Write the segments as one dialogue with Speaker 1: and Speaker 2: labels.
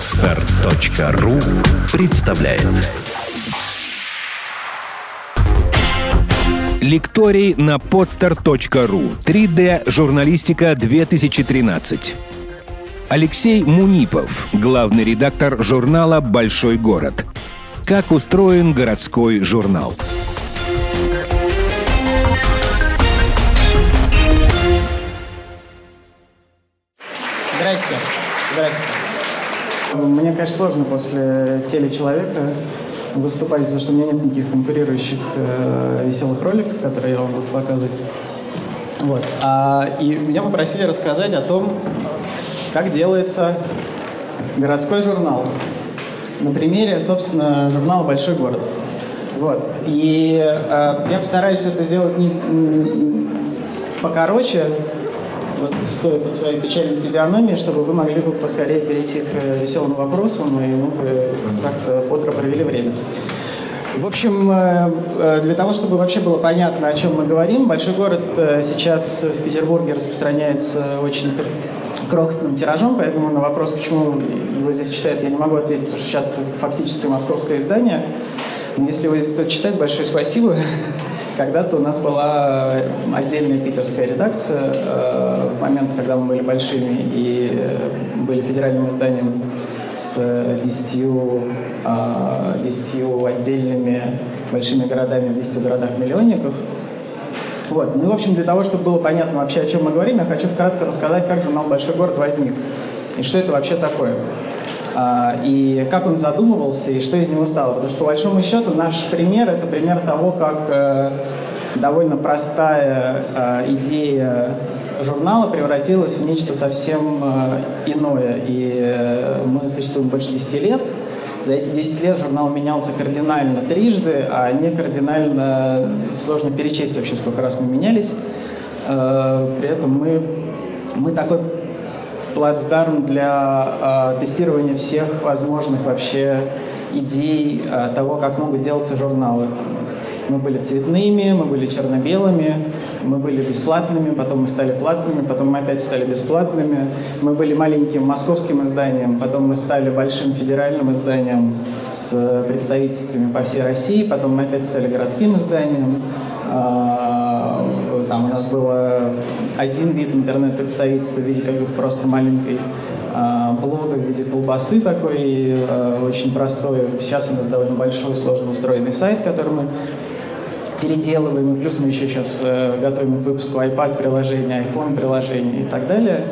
Speaker 1: Отстар.ру представляет Лекторий на podstar.ru 3D журналистика 2013 Алексей Мунипов, главный редактор журнала «Большой город». Как устроен городской журнал?
Speaker 2: Здрасте. Здрасте. Мне, конечно, сложно после телечеловека выступать, потому что у меня нет никаких конкурирующих э, веселых роликов, которые я вам буду показывать. Вот. А, и меня попросили рассказать о том, как делается городской журнал. На примере, собственно, журнала «Большой город». Вот. И э, я постараюсь это сделать не, покороче, вот стоя под своей печальной физиономией, чтобы вы могли бы поскорее перейти к э, веселым вопросам, и мы бы как-то бодро провели время. В общем, э, э, для того, чтобы вообще было понятно, о чем мы говорим, большой город сейчас в Петербурге распространяется очень крохотным тиражом, поэтому на вопрос, почему его здесь читают, я не могу ответить, потому что сейчас это фактически московское издание. Но если его здесь кто-то читает, большое спасибо. Когда-то у нас была отдельная питерская редакция э, в момент, когда мы были большими и э, были федеральным изданием с десятью, э, десятью отдельными большими городами в десяти городах-миллионниках. Вот. Ну, в общем, для того, чтобы было понятно вообще, о чем мы говорим, я хочу вкратце рассказать, как журнал «Большой город» возник и что это вообще такое. А, и как он задумывался, и что из него стало. Потому что, по большому счету, наш пример — это пример того, как э, довольно простая э, идея журнала превратилась в нечто совсем э, иное. И мы существуем больше 10 лет. За эти 10 лет журнал менялся кардинально трижды, а не кардинально сложно перечесть вообще, сколько раз мы менялись. При этом мы, мы такой плацдарм для э, тестирования всех возможных вообще идей э, того, как могут делаться журналы. Мы были цветными, мы были черно-белыми, мы были бесплатными, потом мы стали платными, потом мы опять стали бесплатными. Мы были маленьким московским изданием, потом мы стали большим федеральным изданием с представительствами по всей России, потом мы опять стали городским изданием. Там у нас было один вид интернет-представительства в виде как бы просто маленькой э, блога в виде колбасы такой, э, очень простой. Сейчас у нас довольно большой, сложно устроенный сайт, который мы переделываем, и плюс мы еще сейчас э, готовим к выпуску iPad-приложения, iPhone-приложения и так далее.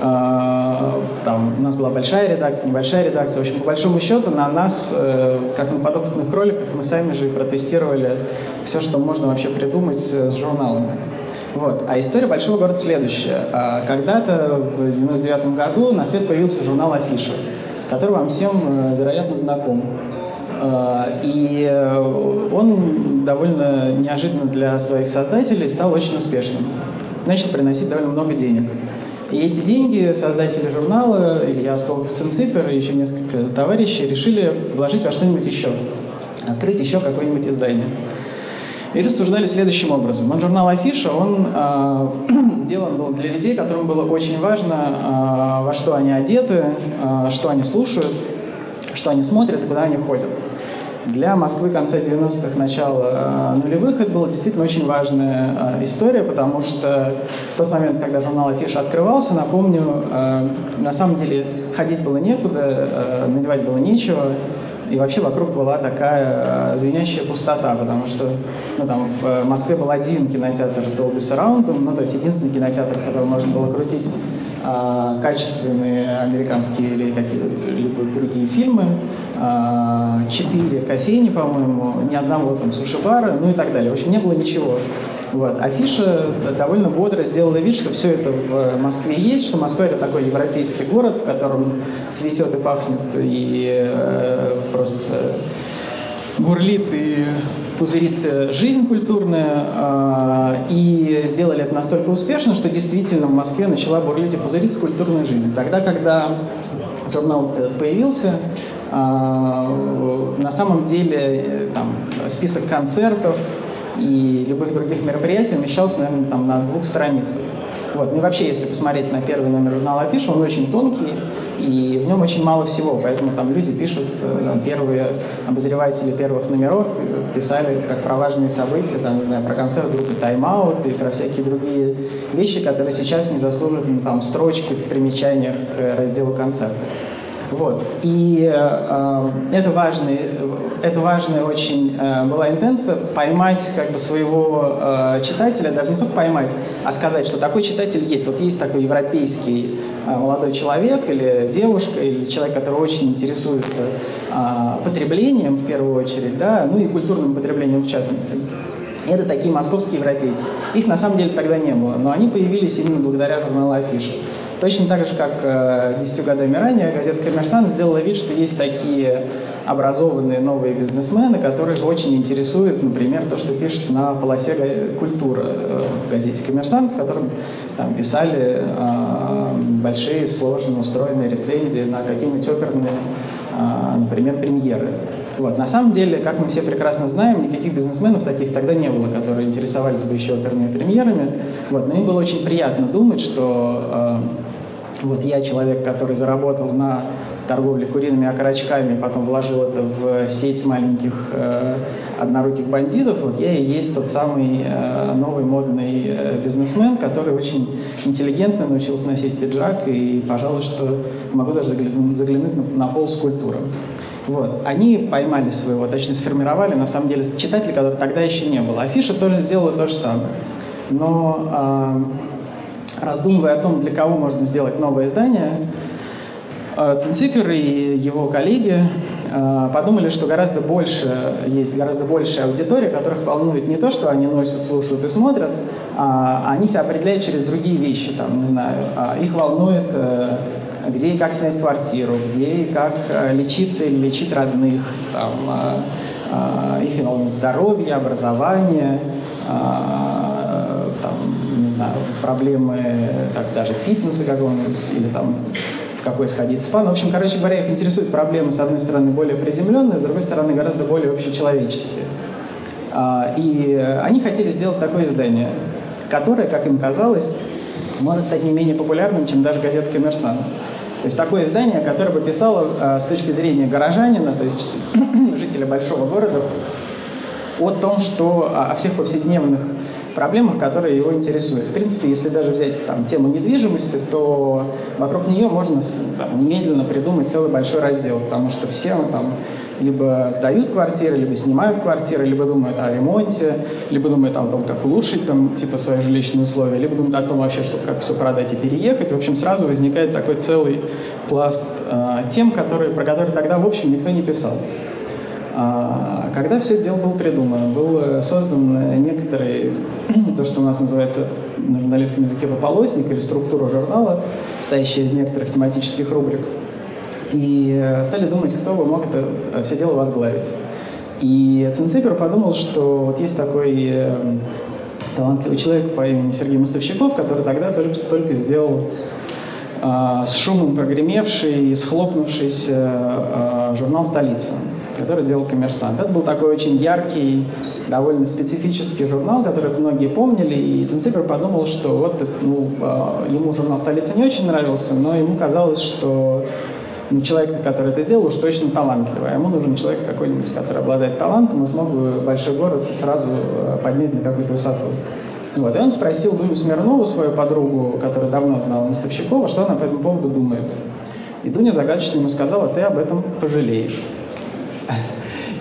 Speaker 2: Э, там у нас была большая редакция, небольшая редакция. В общем, по большому счету на нас, э, как на подопытных кроликах, мы сами же и протестировали все, что можно вообще придумать с журналами. Вот. А история большого города следующая. А, когда-то в 99 году на свет появился журнал «Афиша», который вам всем, э, вероятно, знаком. А, и э, он довольно неожиданно для своих создателей стал очень успешным. Начал приносить довольно много денег. И эти деньги создатели журнала, Илья Осколов Цинципер и еще несколько товарищей решили вложить во что-нибудь еще, открыть еще какое-нибудь издание и рассуждали следующим образом. Он журнал Афиша, он э, сделан был для людей, которым было очень важно, э, во что они одеты, э, что они слушают, что они смотрят, куда они ходят. Для Москвы конца 90-х, начала э, нулевых это была действительно очень важная э, история, потому что в тот момент, когда журнал Афиша открывался, напомню, э, на самом деле ходить было некуда, надевать было нечего, и вообще вокруг была такая звенящая пустота, потому что ну, там, в Москве был один кинотеатр с Dolby Surround, ну, то есть единственный кинотеатр, в котором можно было крутить качественные американские или какие-либо другие фильмы, а, четыре кофейни, по-моему, ни одного там суши-бара, ну и так далее. В общем, не было ничего. Вот. Афиша довольно бодро сделала вид, что все это в Москве есть, что Москва это такой европейский город, в котором цветет и пахнет, и э, просто бурлит и пузырится жизнь культурная, э, и сделали это настолько успешно, что действительно в Москве начала бурлить и пузыриться культурная жизнь. Тогда, когда журнал появился, э, на самом деле там, список концертов, и любых других мероприятий умещался, наверное, там, на двух страницах. Вот. Ну и вообще, если посмотреть на первый номер журнала Афиша, он очень тонкий, и в нем очень мало всего, поэтому там люди пишут, э, там, первые обозреватели первых номеров писали как про важные события, там, не знаю, про концерт группы Тайм-аут и про всякие другие вещи, которые сейчас не заслуживают ну, там, строчки в примечаниях к разделу концерта. Вот. И э, это, важный, это важная очень э, была интенция поймать как бы своего э, читателя, даже не столько поймать, а сказать, что такой читатель есть. Вот есть такой европейский э, молодой человек или девушка, или человек, который очень интересуется э, потреблением в первую очередь, да, ну и культурным потреблением в частности. Это такие московские европейцы. Их на самом деле тогда не было, но они появились именно благодаря журналу «Афиша». Точно так же, как э, 10 годами ранее, газета «Коммерсант» сделала вид, что есть такие образованные новые бизнесмены, которых очень интересует, например, то, что пишет на полосе культуры э, в газете «Коммерсант», в котором там, писали э, большие, сложно устроенные рецензии на какие-нибудь оперные, э, например, премьеры. Вот. На самом деле, как мы все прекрасно знаем, никаких бизнесменов таких тогда не было, которые интересовались бы еще оперными премьерами. Вот. Но им было очень приятно думать, что э, вот я человек, который заработал на торговле куриными окорочками, потом вложил это в сеть маленьких э, одноруких бандитов, вот я и есть тот самый э, новый модный э, бизнесмен, который очень интеллигентно научился носить пиджак, и, пожалуй, что могу даже заглянуть, на, пол скульптуры. Вот. Они поймали своего, точнее сформировали, на самом деле, читателей, которых тогда еще не было. Афиша тоже сделала то же самое. Но раздумывая о том, для кого можно сделать новое издание, э, Цинципер и его коллеги э, подумали, что гораздо больше, есть гораздо большая аудитория, которых волнует не то, что они носят, слушают и смотрят, а они себя определяют через другие вещи, там, не знаю, а их волнует, э, где и как снять квартиру, где и как лечиться или лечить родных, там, их волнует здоровье, образование, там, не знаю, проблемы так, даже фитнеса какого-нибудь или там в какой сходить спа. Ну, в общем, короче говоря, их интересуют проблемы, с одной стороны, более приземленные, с другой стороны, гораздо более общечеловеческие. А, и они хотели сделать такое издание, которое, как им казалось, может стать не менее популярным, чем даже газета «Коммерсант». То есть такое издание, которое бы писало а, с точки зрения горожанина, то есть жителя большого города, о том, что о всех повседневных проблемах, которые его интересуют. В принципе, если даже взять там, тему недвижимости, то вокруг нее можно там, немедленно придумать целый большой раздел, потому что все там, либо сдают квартиры, либо снимают квартиры, либо думают о ремонте, либо думают о том, как улучшить там, типа, свои жилищные условия, либо думают о том вообще, что как все продать и переехать. В общем, сразу возникает такой целый пласт э, тем, которые, про которые тогда, в общем, никто не писал. А когда все это дело было придумано, был э, создан некоторый, то, что у нас называется на журналистском языке пополосник или структура журнала, состоящая из некоторых тематических рубрик. И э, стали думать, кто бы мог это э, все дело возглавить. И Цинципер подумал, что вот есть такой талантливый человек по имени Сергей Мостовщиков, который тогда только, только сделал э, с шумом прогремевший и схлопнувшийся э, журнал «Столица» который делал «Коммерсант». Это был такой очень яркий, довольно специфический журнал, который многие помнили, и Цинципер подумал, что вот ну, а, ему журнал «Столица» не очень нравился, но ему казалось, что ну, человек, который это сделал, уж точно талантливый. А ему нужен человек какой-нибудь, который обладает талантом и смог бы большой город сразу а, поднять на какую-то высоту. Вот. И он спросил Дуню Смирнову, свою подругу, которая давно знала Мостовщикова, что она по этому поводу думает. И Дуня загадочно ему сказала, ты об этом пожалеешь.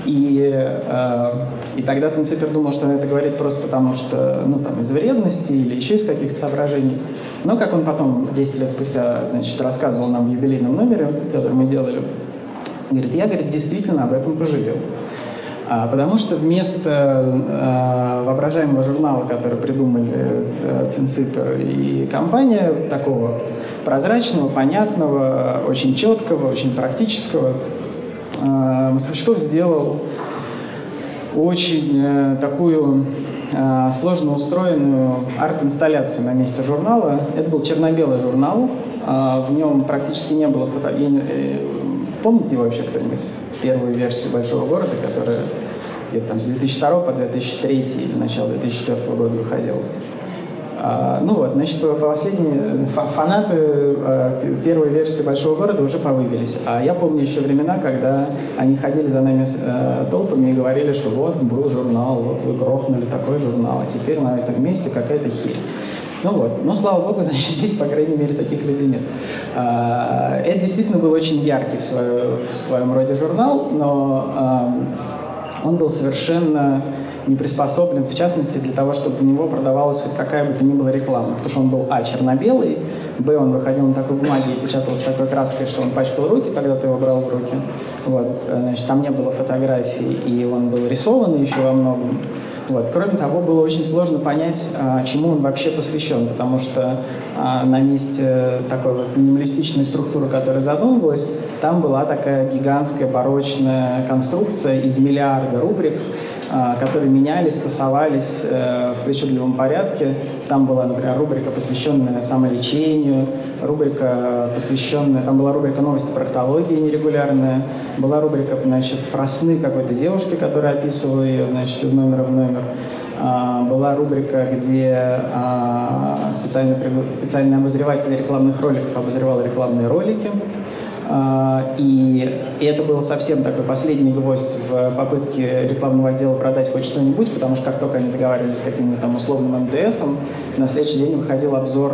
Speaker 2: И, э, и тогда Тенципер думал, что он это говорит просто потому, что, ну, там, из вредности или еще из каких-то соображений. Но, как он потом, 10 лет спустя, значит, рассказывал нам в юбилейном номере, который мы делали, говорит, я, говорит, действительно об этом пожалел. А, потому что вместо э, воображаемого журнала, который придумали э, Цинципер и компания, такого прозрачного, понятного, очень четкого, очень практического, Мостовщиков сделал очень э, такую э, сложно устроенную арт-инсталляцию на месте журнала. Это был черно-белый журнал, э, в нем практически не было фото... Э, помните вообще кто-нибудь первую версию «Большого города», которая где-то там с 2002 по 2003 или начало 2004 года выходила? А, ну вот, значит, последние фанаты а, первой версии «Большого города» уже повывелись. А я помню еще времена, когда они ходили за нами а, толпами и говорили, что вот был журнал, вот вы грохнули такой журнал, а теперь на этом месте какая-то херь. Ну вот, но слава богу, значит, здесь, по крайней мере, таких людей нет. А, это действительно был очень яркий в своем роде журнал, но он был совершенно не приспособлен, в частности, для того, чтобы в него продавалась хоть какая бы то ни была реклама. Потому что он был, а, черно-белый, б, он выходил на такой бумаге и печатался такой краской, что он пачкал руки, когда ты его брал в руки. Вот, значит, там не было фотографий, и он был рисованный еще во многом. Вот. Кроме того, было очень сложно понять, а, чему он вообще посвящен, потому что а, на месте такой вот минималистичной структуры, которая задумывалась, там была такая гигантская барочная конструкция из миллиарда рубрик, которые менялись, тасовались э, в причудливом порядке. Там была, например, рубрика, посвященная самолечению, рубрика, посвященная, там была рубрика новости проктологии нерегулярная, была рубрика, значит, про сны какой-то девушки, которая описывала ее, значит, из номера в номер. А, была рубрика, где а, специальный, специальный обозреватель рекламных роликов обозревал рекламные ролики. А, и, это был совсем такой последний гвоздь в попытке рекламного отдела продать хоть что-нибудь, потому что как только они договаривались с каким-нибудь там условным МТСом, на следующий день выходил обзор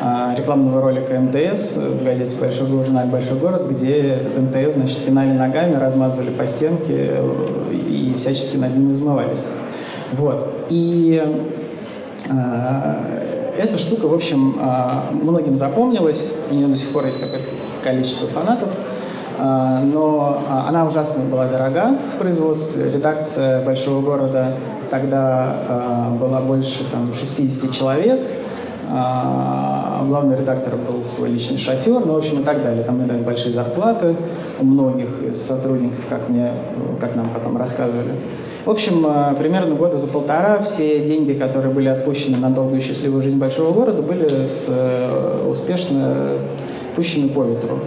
Speaker 2: а, рекламного ролика МТС в газете «Большой город», журнале «Большой город», где МТС, значит, пинали ногами, размазывали по стенке и всячески над ним измывались. Вот. И э, эта штука, в общем, э, многим запомнилась, у нее до сих пор есть какое-то количество фанатов, э, но она ужасно была дорога в производстве. Редакция «Большого города» тогда была больше там, 60 человек, а главный редактор был свой личный шофер, ну, в общем, и так далее. Там были большие зарплаты у многих из сотрудников, как, мне, как нам потом рассказывали. В общем, э, примерно года за полтора все деньги, которые были отпущены на долгую счастливую жизнь большого города, были с, э, успешно пущены по ветру.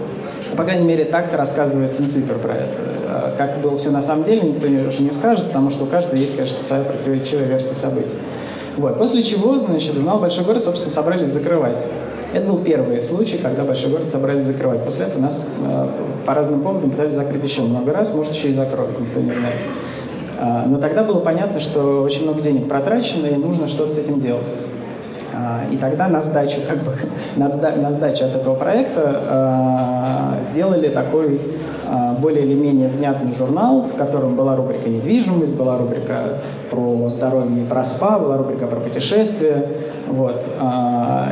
Speaker 2: По крайней мере, так рассказывает Цинципер про это. Э, как было все на самом деле, никто уже не скажет, потому что у каждого есть, конечно, своя противоречивая версия событий. Вот. После чего, значит, журнал «Большой город», собственно, собрались закрывать. Это был первый случай, когда «Большой город» собрались закрывать. После этого нас э, по разным поводам пытались закрыть еще много раз, может, еще и закроют, никто не знает. Э, но тогда было понятно, что очень много денег протрачено, и нужно что-то с этим делать. А, и тогда на сдачу, как бы, на сдачу от этого проекта а, сделали такой а, более или менее внятный журнал, в котором была рубрика «Недвижимость», была рубрика про здоровье и про спа, была рубрика про путешествия. Вот.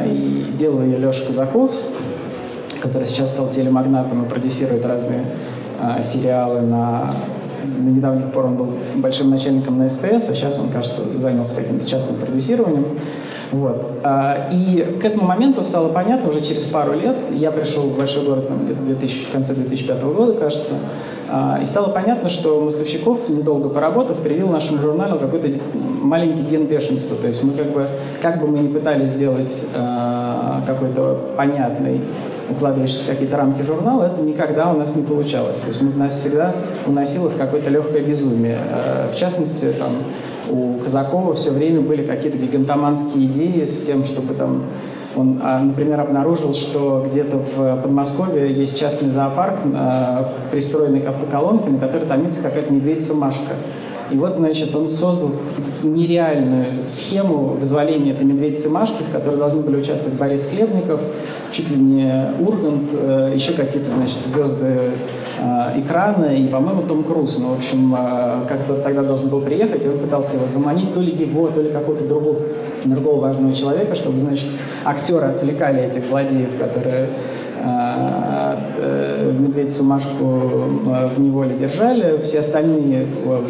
Speaker 2: И делал ее Леша Казаков, который сейчас стал телемагнатом и продюсирует разные сериалы на, на недавних пор он был большим начальником на СТС, а сейчас он, кажется, занялся каким-то частным продюсированием. Вот. А, и к этому моменту стало понятно, уже через пару лет, я пришел в большой город там, 2000, в конце 2005 года, кажется, а, и стало понятно, что Мостовщиков, недолго поработав, привил нашему журналу какой-то маленький ген бешенства. То есть мы как бы, как бы мы ни пытались сделать э, какой-то понятный, укладывающийся в какие-то рамки журнал, это никогда у нас не получалось. То есть мы, нас всегда уносило в какое-то легкое безумие. В частности, там, у Казакова все время были какие-то гигантоманские идеи с тем, чтобы там он, а, например, обнаружил, что где-то в Подмосковье есть частный зоопарк, а, пристроенный к автоколонке, на которой томится какая-то медведица Машка. И вот, значит, он создал нереальную схему вызволения этой медведицы Машки, в которой должны были участвовать Борис Хлебников, чуть ли не Ургант, э, еще какие-то, значит, звезды э, экрана и, по-моему, Том Круз. Ну, в общем, э, как бы тогда должен был приехать, и он пытался его заманить, то ли его, то ли какого-то другого, другого важного человека, чтобы, значит, актеры отвлекали этих злодеев, которые Э, э, медведицу Машку э, в неволе держали, все остальные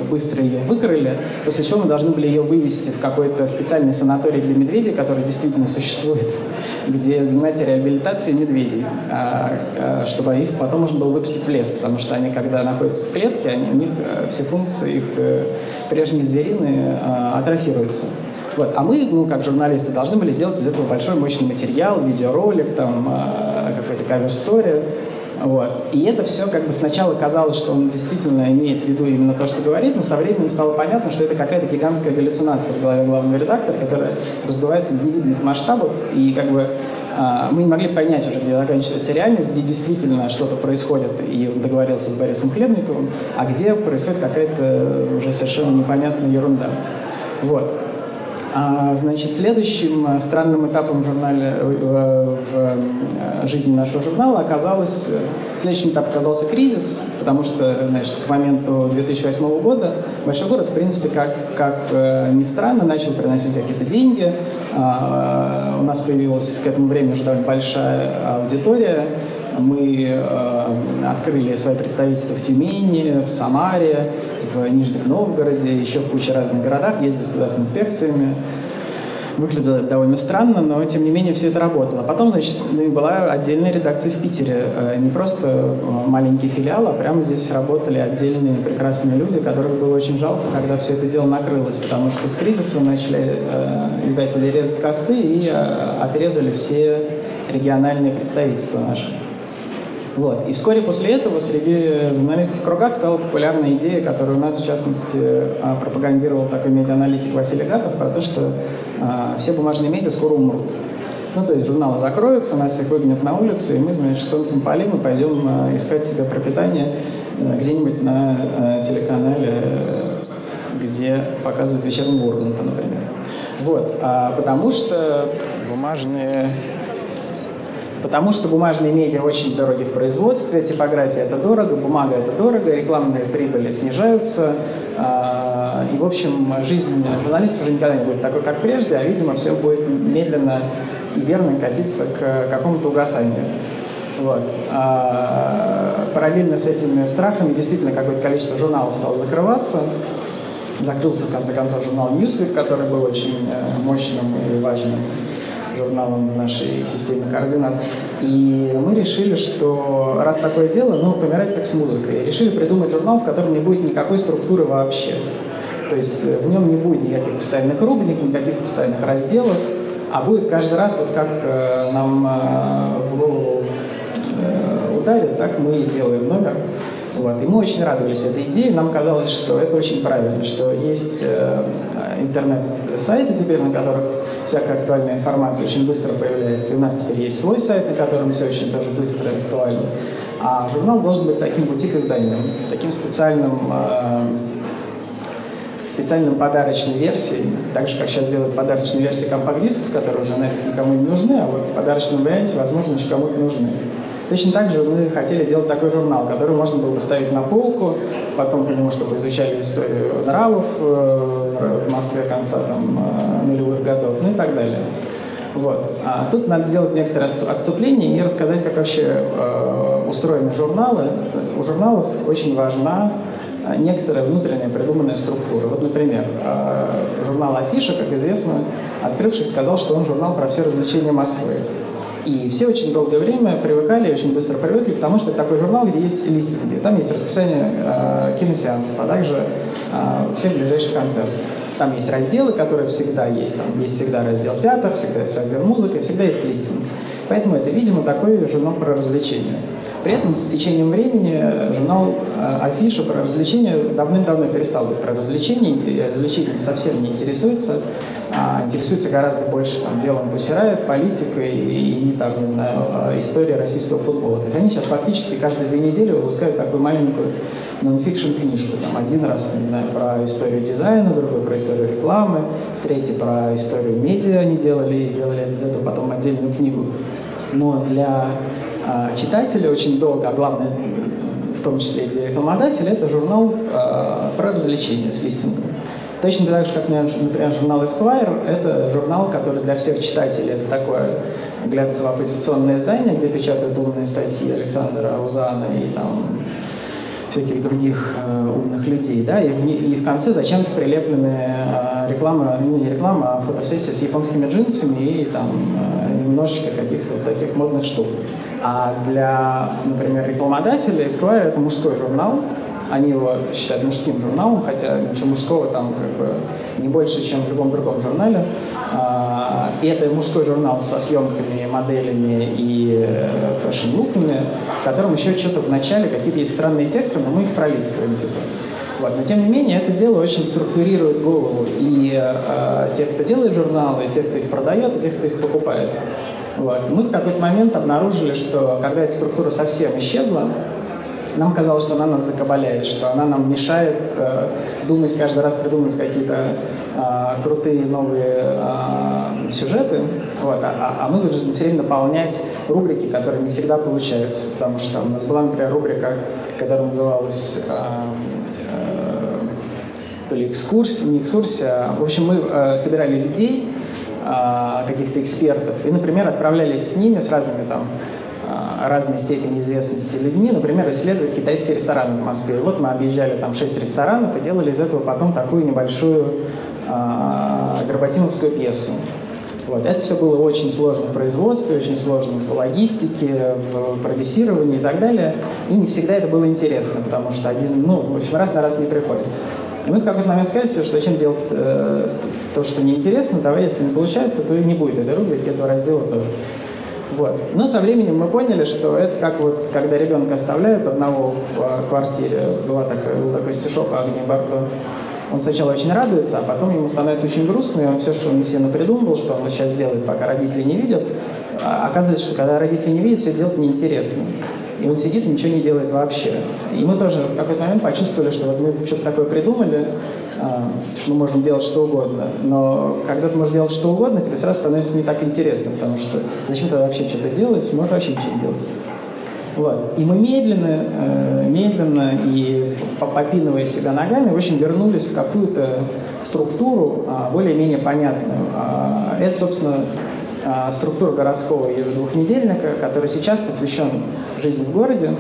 Speaker 2: быстро ее выкрыли, после чего мы должны были ее вывести в какой-то специальный санаторий для медведей, который действительно существует, где занимается реабилитацией медведей, а, чтобы их потом можно было выпустить в лес, потому что они, когда находятся в клетке, они, у них все функции их прежние зверины атрофируются. Вот. А мы, ну, как журналисты, должны были сделать из этого большой мощный материал, видеоролик, там, какой-то кавер-стори. Вот. И это все как бы сначала казалось, что он действительно имеет в виду именно то, что говорит, но со временем стало понятно, что это какая-то гигантская галлюцинация в голове главного редактора, которая раздувается до невиданных масштабов, и как бы а, мы не могли понять уже, где заканчивается реальность, где действительно что-то происходит, и он договорился с Борисом Хлебниковым, а где происходит какая-то уже совершенно непонятная ерунда. Вот. А, значит, следующим э, странным этапом в, журнале, э, в, э, жизни нашего журнала оказалось, следующим этапом оказался кризис, потому что, значит, к моменту 2008 года Большой город, в принципе, как, как ни странно, начал приносить какие-то деньги. А, у нас появилась к этому времени уже довольно большая аудитория, мы э, открыли свое представительство в Тюмени, в Самаре, в Нижнем Новгороде, еще в куче разных городах, ездили туда с инспекциями. Выглядело довольно странно, но тем не менее все это работало. Потом, значит, была отдельная редакция в Питере. Э, не просто э, маленький филиал, а прямо здесь работали отдельные прекрасные люди, которых было очень жалко, когда все это дело накрылось, потому что с кризисом начали э, издатели резать косты и э, отрезали все региональные представительства наши. Вот. И вскоре после этого среди журналистских кругах стала популярная идея, которую у нас, в частности, а, пропагандировал такой медианалитик Василий Гатов, про то, что а, все бумажные медиа скоро умрут. Ну, то есть журналы закроются, нас всех выгонят на улицу, и мы, значит, солнцем полим и пойдем а, искать себе пропитание где-нибудь на телеканале, где показывают вечерний Урганта, например. Вот, а, потому что бумажные Потому что бумажные медиа очень дороги в производстве, типография это дорого, бумага это дорого, рекламные прибыли снижаются. А, и, в общем, жизнь журналистов уже никогда не будет такой, как прежде, а, видимо, все будет медленно и верно катиться к какому-то угасанию. Вот. А, параллельно с этими страхами действительно какое-то количество журналов стало закрываться. Закрылся, в конце концов, журнал Newsweek, который был очень э, мощным и важным журналом в нашей системе координат. И мы решили, что раз такое дело, ну, помирать так с музыкой. И решили придумать журнал, в котором не будет никакой структуры вообще. То есть э, в нем не будет никаких постоянных рубрик, никаких постоянных разделов, а будет каждый раз, вот как э, нам э, в голову э, ударит, так мы и сделаем номер. Вот. И мы очень радовались этой идее. Нам казалось, что это очень правильно, что есть э, интернет-сайты теперь, на которых всякая актуальная информация очень быстро появляется. И у нас теперь есть свой сайт, на котором все очень тоже быстро и актуально. А журнал должен быть таким бутик-изданием, таким специальным э, специальным подарочной версией, так же, как сейчас делают подарочные версии компакт-дисков, которые уже нафиг никому не нужны, а вот в подарочном варианте, возможно, еще кому-то нужны. Точно так же мы хотели делать такой журнал, который можно было бы ставить на полку, потом по нему, чтобы изучали историю нравов э, в Москве конца там, э, нулевых годов, ну и так далее. Вот. А тут надо сделать некоторое отступление и рассказать, как вообще э, устроены журналы. У журналов очень важна э, некоторая внутренняя придуманная структура. Вот, например, э, журнал «Афиша», как известно, открывший сказал, что он журнал про все развлечения Москвы. И все очень долгое время привыкали, очень быстро привыкли, потому что это такой журнал, где есть листинги. Там есть расписание э, киносеансов, а также э, всех ближайших концертов. Там есть разделы, которые всегда есть. Там есть всегда раздел театр, всегда есть раздел музыка, всегда есть листинг. Поэтому это, видимо, такой журнал про развлечения. При этом с течением времени журнал э, Афиша про развлечения давным-давно перестал быть про развлечения, и развлечениями совсем не интересуется, а интересуется гораздо больше там, делом Бусирает, политикой и, и там, не знаю, э, историей российского футбола. То есть они сейчас фактически каждые две недели выпускают такую маленькую нонфикшн книжку. Там один раз, не знаю, про историю дизайна, другой про историю рекламы, третий про историю медиа они делали и сделали из этого потом отдельную книгу. Но для а, читателя очень долго, а главное, в том числе и для рекламодателя, это журнал э, про развлечения с листингом. Точно так же, как, например, журнал Esquire, это журнал, который для всех читателей, это такое глянцево-оппозиционное издание, где печатают умные статьи Александра Узана и там всяких других э, умных людей, да, и в, и в конце зачем-то прилеплены э, реклама, ну не реклама, а фотосессия с японскими джинсами и там э, немножечко каких-то таких модных штук. А для, например, рекламодателя Esquire это мужской журнал, Они его считают мужским журналом, хотя ничего мужского там как бы не больше, чем в любом другом журнале. А, и это мужской журнал со съемками, моделями и фэшн-луками, в котором еще что-то в начале, какие-то есть странные тексты, но мы их пролистываем, типа. Вот. Но тем не менее, это дело очень структурирует голову и э, тех, кто делает журналы, и тех, кто их продает, и тех, кто их покупает. Вот. Мы в какой-то момент обнаружили, что когда эта структура совсем исчезла, нам казалось, что она нас закабаляет, что она нам мешает э, думать, каждый раз придумывать какие-то э, крутые новые э, сюжеты, вот, а, а мы вынуждены все время наполнять рубрики, которые не всегда получаются, потому что у нас была, например, рубрика, которая называлась э, э, то ли экскурсия, не экскурсия, а, в общем, мы э, собирали людей, каких-то экспертов, и, например, отправлялись с ними, с разными там разной степени известности людьми, например, исследовать китайские рестораны в Москве. И вот мы объезжали там шесть ресторанов и делали из этого потом такую небольшую э, вербатимовскую пьесу. Вот. Это все было очень сложно в производстве, очень сложно в логистике, в продюсировании и так далее. И не всегда это было интересно, потому что один, ну, в общем, раз на раз не приходится. И мы в какой-то момент сказали себе, что зачем делать э, то, что неинтересно, давай, если не получается, то и не будет этой рубрики, этого раздела тоже. Вот. Но со временем мы поняли, что это как вот, когда ребенка оставляют одного в а, квартире, была такая, был такой стишок Агни Барто, он сначала очень радуется, а потом ему становится очень грустно, и он все, что он себе придумывал, что он сейчас делает, пока родители не видят, а оказывается, что когда родители не видят, все делать неинтересно. И он сидит ничего не делает вообще. И мы тоже в какой-то момент почувствовали, что вот мы что-то такое придумали, а, что мы можем делать что угодно. Но когда ты можешь делать что угодно, тебе сразу становится не так интересно, потому что зачем ты вообще что-то делать, можешь вообще ничего не делать. Вот. И мы медленно, э, медленно и попинывая себя ногами, в общем, вернулись в какую-то структуру а, более-менее понятную. А, это, собственно, структура городского ежедвухнедельника, который сейчас посвящен жизни в городе.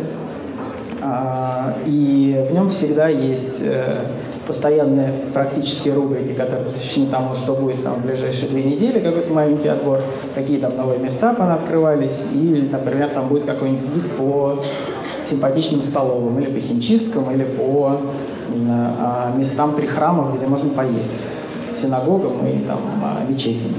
Speaker 2: И в нем всегда есть э, постоянные практические рубрики, которые посвящены тому, что будет там в ближайшие две недели, какой-то маленький отбор, какие там новые места открывались, или, например, там будет какой-нибудь визит по симпатичным столовым, или по химчисткам, или по, не знаю, а, местам при храмах, где можно поесть, синагогам и там а, мечетям.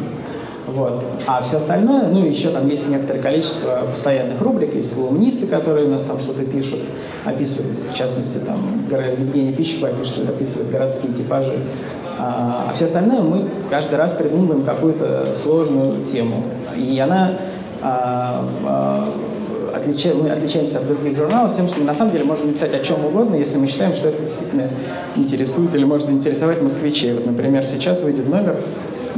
Speaker 2: Вот. А все остальное, ну, еще там есть некоторое количество постоянных рубрик, есть колумнисты, которые у нас там что-то пишут, описывают, в частности, там, Евгений Пищикова пишет, описывает городские типажи. А, а все остальное мы каждый раз придумываем какую-то сложную тему. И она а, а, отлича... мы отличаемся от других журналов тем, что мы на самом деле можем написать о чем угодно, если мы считаем, что это действительно интересует или может интересовать москвичей. Вот, например, сейчас выйдет номер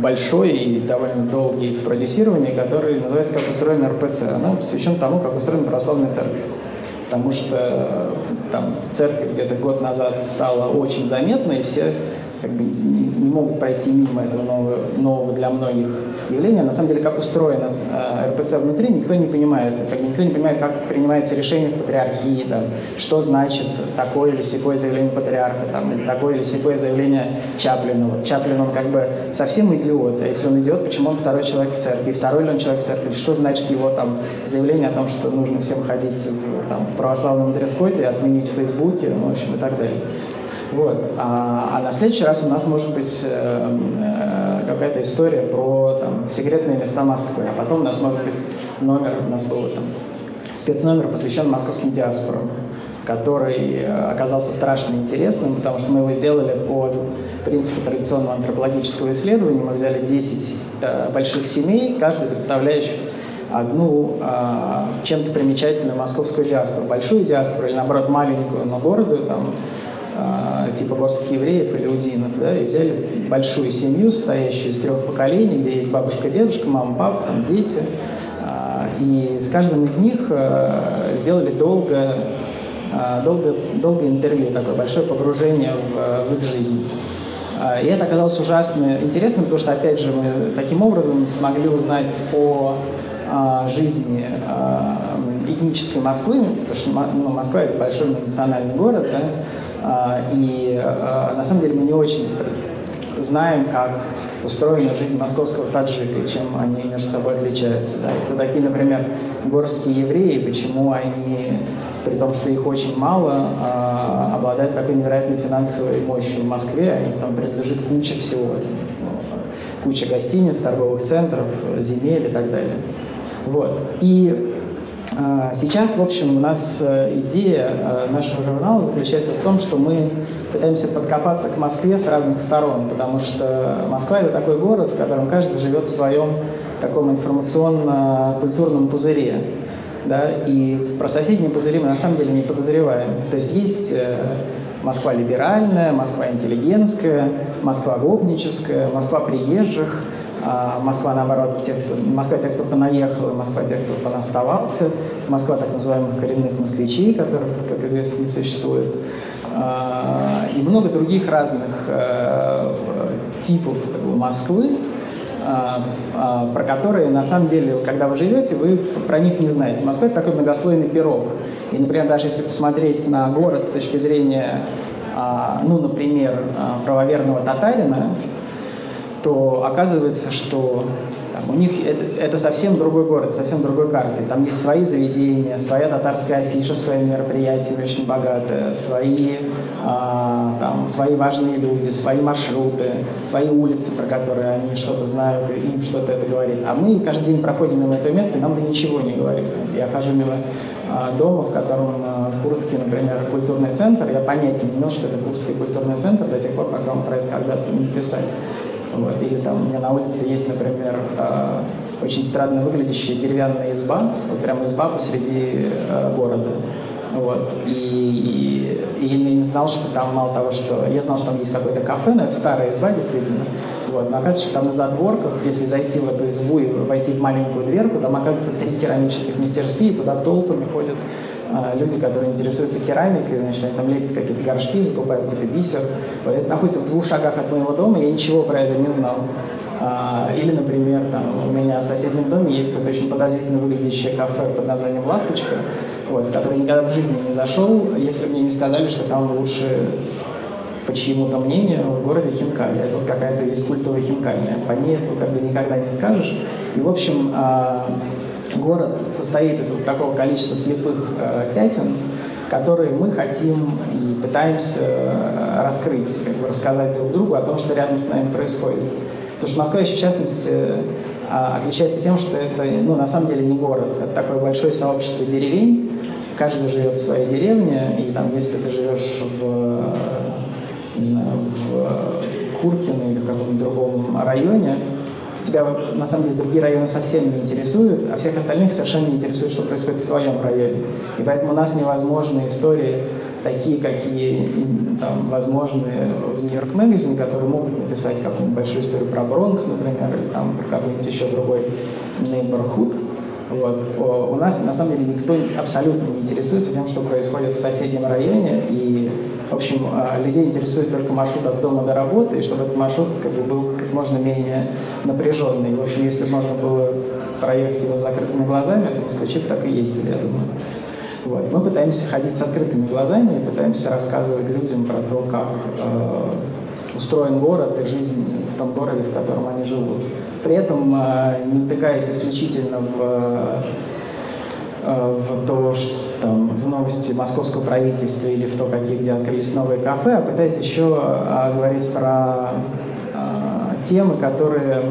Speaker 2: большой и довольно долгий в продюсировании, который называется «Как устроен РПЦ». Она посвящен тому, как устроена православная церковь. Потому что там церковь где-то год назад стала очень заметной, все как бы не могут пройти мимо этого нового, нового для многих явления. На самом деле, как устроено э, РПЦ внутри, никто не понимает. Как, никто не понимает, как принимается решение в патриархии, там, что значит такое или секое заявление патриарха, там, или такое или секое заявление Чаплина. Вот Чаплин, он как бы совсем идиот. А если он идиот, почему он второй человек в церкви? Второй ли он человек в церкви? Что значит его там заявление о том, что нужно всем ходить в, там, в православном дресс-коде, отменить в Фейсбуке, ну, в общем, и так далее. Вот. А, а на следующий раз у нас может быть э, э, какая-то история про там, секретные места Москвы. А потом у нас может быть номер, у нас был там спецномер, посвящен московским диаспорам который э, оказался страшно интересным, потому что мы его сделали по принципу традиционного антропологического исследования. Мы взяли 10 э, больших семей, каждый представляющих одну э, чем-то примечательную московскую диаспору, большую диаспору или, наоборот, маленькую, но гордую, там, типа горских евреев или удинов, да, и взяли большую семью, состоящую из трех поколений, где есть бабушка, дедушка, мама, папа, там дети, а, и с каждым из них а, сделали долго, долго, долгое интервью, такое большое погружение в, в их жизнь. И это оказалось ужасно интересным, потому что, опять же, мы таким образом смогли узнать о жизни этнической Москвы, потому что ну, Москва — это большой национальный город, да, а, и а, на самом деле мы не очень знаем, как устроена жизнь московского таджика, и чем они между собой отличаются. Да? Кто такие, например, горские евреи, почему они, при том, что их очень мало, а, обладают такой невероятной финансовой мощью в Москве, им там принадлежит куча всего, куча гостиниц, торговых центров, земель и так далее. Вот. И а, Сейчас, в общем, у нас э, идея э, нашего журнала заключается в том, что мы пытаемся подкопаться к Москве с разных сторон, потому что Москва — это такой город, в котором каждый живет в своем таком информационно-культурном пузыре. Да? И про соседние пузыри мы на самом деле не подозреваем. То есть есть э, Москва либеральная, Москва интеллигентская, Москва гопническая, Москва приезжих — а Москва, наоборот, те, кто, Москва тех, кто понаехал, Москва тех, кто понаставался, Москва так называемых коренных москвичей, которых, как известно, не существует, а, и много других разных э, типов Москвы, а, про которые, на самом деле, когда вы живете, вы про них не знаете. Москва — это такой многослойный пирог. И, например, даже если посмотреть на город с точки зрения, ну, например, правоверного татарина, то оказывается, что там, у них это, это совсем другой город, совсем другой карты. Там есть свои заведения, своя татарская афиша, свои мероприятия очень богатые, свои, а, там, свои важные люди, свои маршруты, свои улицы, про которые они что-то знают, и им что-то это говорит. А мы каждый день проходим мимо этого места, и нам это ничего не говорит. Я хожу мимо а, дома, в котором а, Курский, например, культурный центр, я понятия не имел, что это Курский культурный центр до тех пор, пока мы про это когда-то не писали. Вот. Или там у меня на улице есть, например, э, очень странно выглядящая деревянная изба, вот прям изба посреди э, города. Вот. И, и, и я не знал, что там мало того, что... Я знал, что там есть какое-то кафе, но это старая изба, действительно. Вот. Но оказывается, что там на задворках, если зайти в эту избу и войти в маленькую дверку, там оказывается три керамических мастерские, и туда толпами ходят люди, которые интересуются керамикой, значит, они там лепят какие-то горшки, закупают какой-то бисер. Вот это находится в двух шагах от моего дома, я ничего про это не знал. А, или, например, там, у меня в соседнем доме есть какое-то очень подозрительно выглядящее кафе под названием «Ласточка», вот, в которое никогда в жизни не зашел, если мне не сказали, что там лучше по чьему-то мнению в городе хинкали. Это вот какая-то есть культовая хинкальная. По ней этого как бы никогда не скажешь. И, в общем, а, город состоит из вот такого количества слепых э, пятен, которые мы хотим и пытаемся э, раскрыть, как бы рассказать друг другу о том, что рядом с нами происходит. Потому что Москва еще, в частности, э, отличается тем, что это, ну, на самом деле не город, это такое большое сообщество деревень, каждый живет в своей деревне, и там, если ты живешь в, не знаю, в Куркино или в каком-нибудь другом районе, тебя на самом деле другие районы совсем не интересуют, а всех остальных совершенно не интересует, что происходит в твоем районе. И поэтому у нас невозможны истории такие, какие там, возможны в Нью-Йорк Magazine, которые могут написать какую-нибудь большую историю про Бронкс, например, или там про какой-нибудь еще другой neighborhood. Вот. У нас на самом деле никто абсолютно не интересуется тем, что происходит в соседнем районе, и в общем, а, людей интересует только маршрут от дома до работы, и чтобы этот маршрут как бы, был как можно менее напряженный. В общем, если можно было проехать его с закрытыми глазами, то москвичи так и ездили, я думаю. Вот. Мы пытаемся ходить с открытыми глазами и пытаемся рассказывать людям про то, как э, устроен город и жизнь в том городе, в котором они живут. При этом э, не утыкаясь исключительно в Э, в то, что там, в новости московского правительства или в то, какие где открылись новые кафе, а пытаясь еще а, говорить про темы, которые